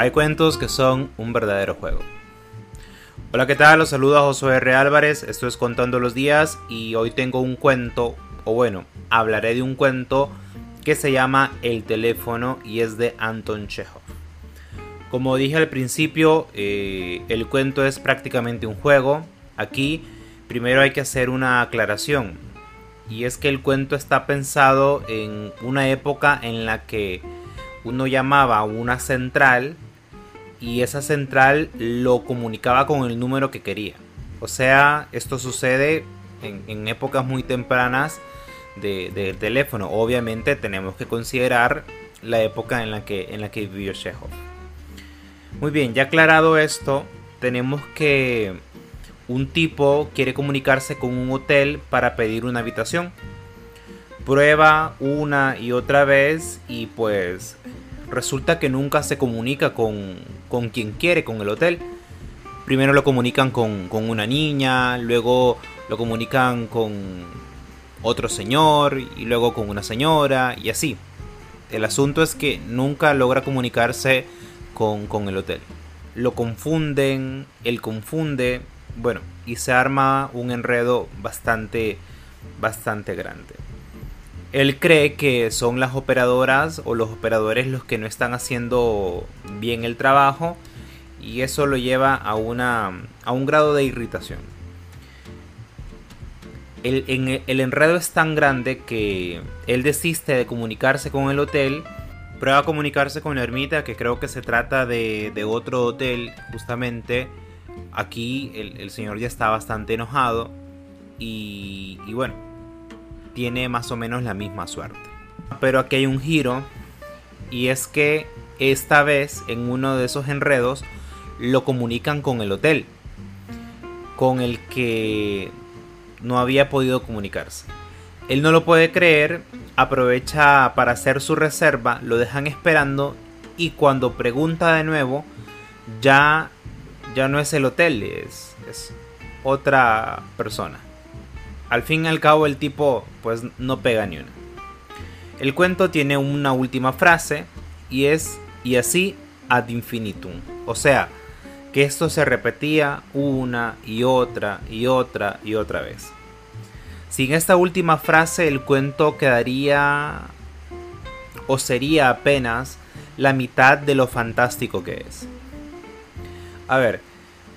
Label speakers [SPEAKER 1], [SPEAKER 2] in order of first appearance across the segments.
[SPEAKER 1] Hay cuentos que son un verdadero juego. Hola, ¿qué tal? Los saluda Josué R. Álvarez, esto es Contando los Días y hoy tengo un cuento, o bueno, hablaré de un cuento que se llama El teléfono y es de Anton Chekhov. Como dije al principio, eh, el cuento es prácticamente un juego. Aquí primero hay que hacer una aclaración. Y es que el cuento está pensado en una época en la que uno llamaba a una central y esa central lo comunicaba con el número que quería. O sea, esto sucede en, épocas muy tempranas del teléfono. Obviamente tenemos que considerar la época en la que, en la que vivió Chekhov. Muy bien, ya aclarado esto, tenemos que un tipo quiere comunicarse con un hotel para pedir una habitación. Prueba una y otra vez y pues resulta que nunca se comunica con, con quien quiere, con el hotel. Primero lo comunican con, con una niña, luego lo comunican con otro señor y luego con una señora y así. El asunto es que nunca logra comunicarse con, el hotel. Lo confunden, él confunde, bueno, y se arma un enredo bastante, bastante grande. Él cree que son las operadoras o los operadores los que no están haciendo bien el trabajo y eso lo lleva a, una, a un grado de irritación. El, el enredo es tan grande que él desiste de comunicarse con el hotel prueba a comunicarse con la ermita, que creo que se trata de, otro hotel, justamente. Aquí el, señor ya está bastante enojado y bueno, tiene más o menos la misma suerte. Pero aquí hay un giro y es que esta vez en uno de esos enredos lo comunican con el hotel, con el que no había podido comunicarse. Él no lo puede creer aprovecha para hacer su reserva, lo dejan esperando y cuando pregunta de nuevo ya, ya no es el hotel, es, es otra persona. Al fin y al cabo el tipo pues no pega ni una. El cuento tiene una última frase y es y así ad infinitum. O sea, que esto se repetía una y otra y otra y otra vez. Sin esta última frase el cuento quedaría o sería apenas la mitad de lo fantástico que es. A ver,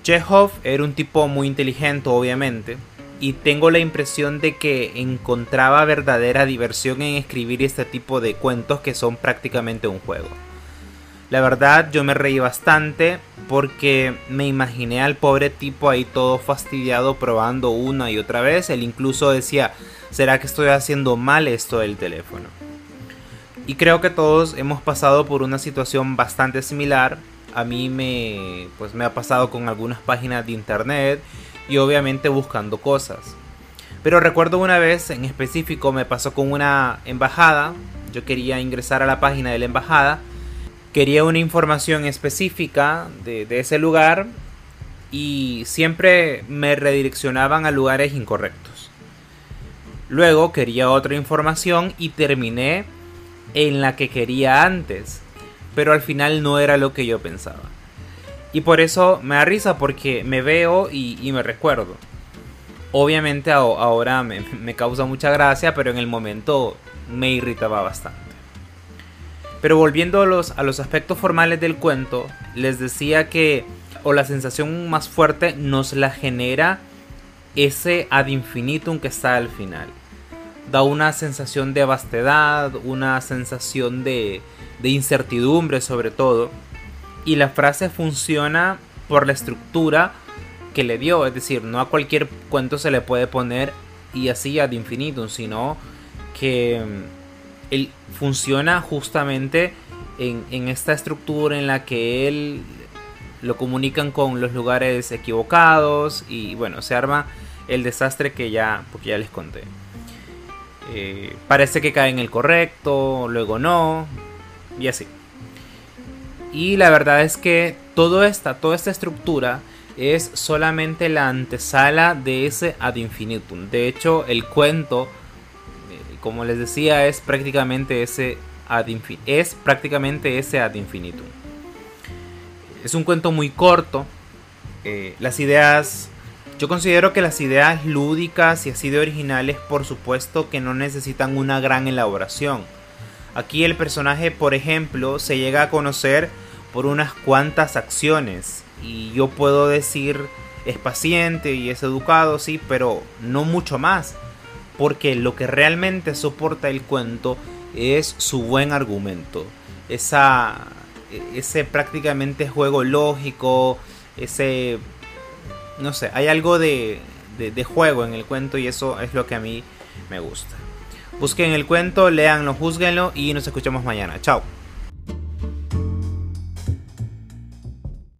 [SPEAKER 1] Chekhov era un tipo muy inteligente obviamente y tengo la impresión de que encontraba verdadera diversión en escribir este tipo de cuentos que son prácticamente un juego. La verdad yo me reí bastante porque me imaginé al pobre tipo ahí todo fastidiado probando una y otra vez. Él incluso decía, ¿será que estoy haciendo mal esto del teléfono? Y creo que todos hemos pasado por una situación bastante similar. A mí me, pues me ha pasado con algunas páginas de internet y obviamente buscando cosas. Pero recuerdo una vez en específico me pasó con una embajada. Yo quería ingresar a la página de la embajada quería una información específica de, ese lugar y siempre me redireccionaban a lugares incorrectos. Luego quería otra información y terminé en la que quería antes, pero al final no era lo que yo pensaba. Y por eso me da risa porque me veo y, me recuerdo. Obviamente ahora me, causa mucha gracia, pero en el momento me irritaba bastante. Pero volviendo a los, a los aspectos formales del cuento, les decía que, o la sensación más fuerte, nos la genera ese ad infinitum que está al final. Da una sensación de vastedad, una sensación de, de incertidumbre sobre todo. Y la frase funciona por la estructura que le dio. Es decir, no a cualquier cuento se le puede poner y así ad infinitum, sino que él funciona justamente en, esta estructura en la que él lo comunican con los lugares equivocados y bueno, se arma el desastre que ya, porque ya les conté. Eh, parece que cae en el correcto, luego no, y así. Y la verdad es que todo esta, toda esta estructura es solamente la antesala de ese ad infinitum. De hecho, el cuento como les decía, es prácticamente ese ad, es prácticamente ese infinitum. es un cuento muy corto. Eh, las ideas yo considero que las ideas lúdicas y así de originales, por supuesto que no necesitan una gran elaboración. Aquí el personaje, por ejemplo, se llega a conocer por unas cuantas acciones y yo puedo decir es paciente y es educado, sí, pero no mucho más, porque lo que realmente soporta el cuento es su buen argumento, esa ese prácticamente juego lógico, ese no sé, hay algo de, de, juego en el cuento y eso es lo que a mí me gusta. Busquen el cuento, leanlo, juzguenlo y nos escuchamos mañana. Chao.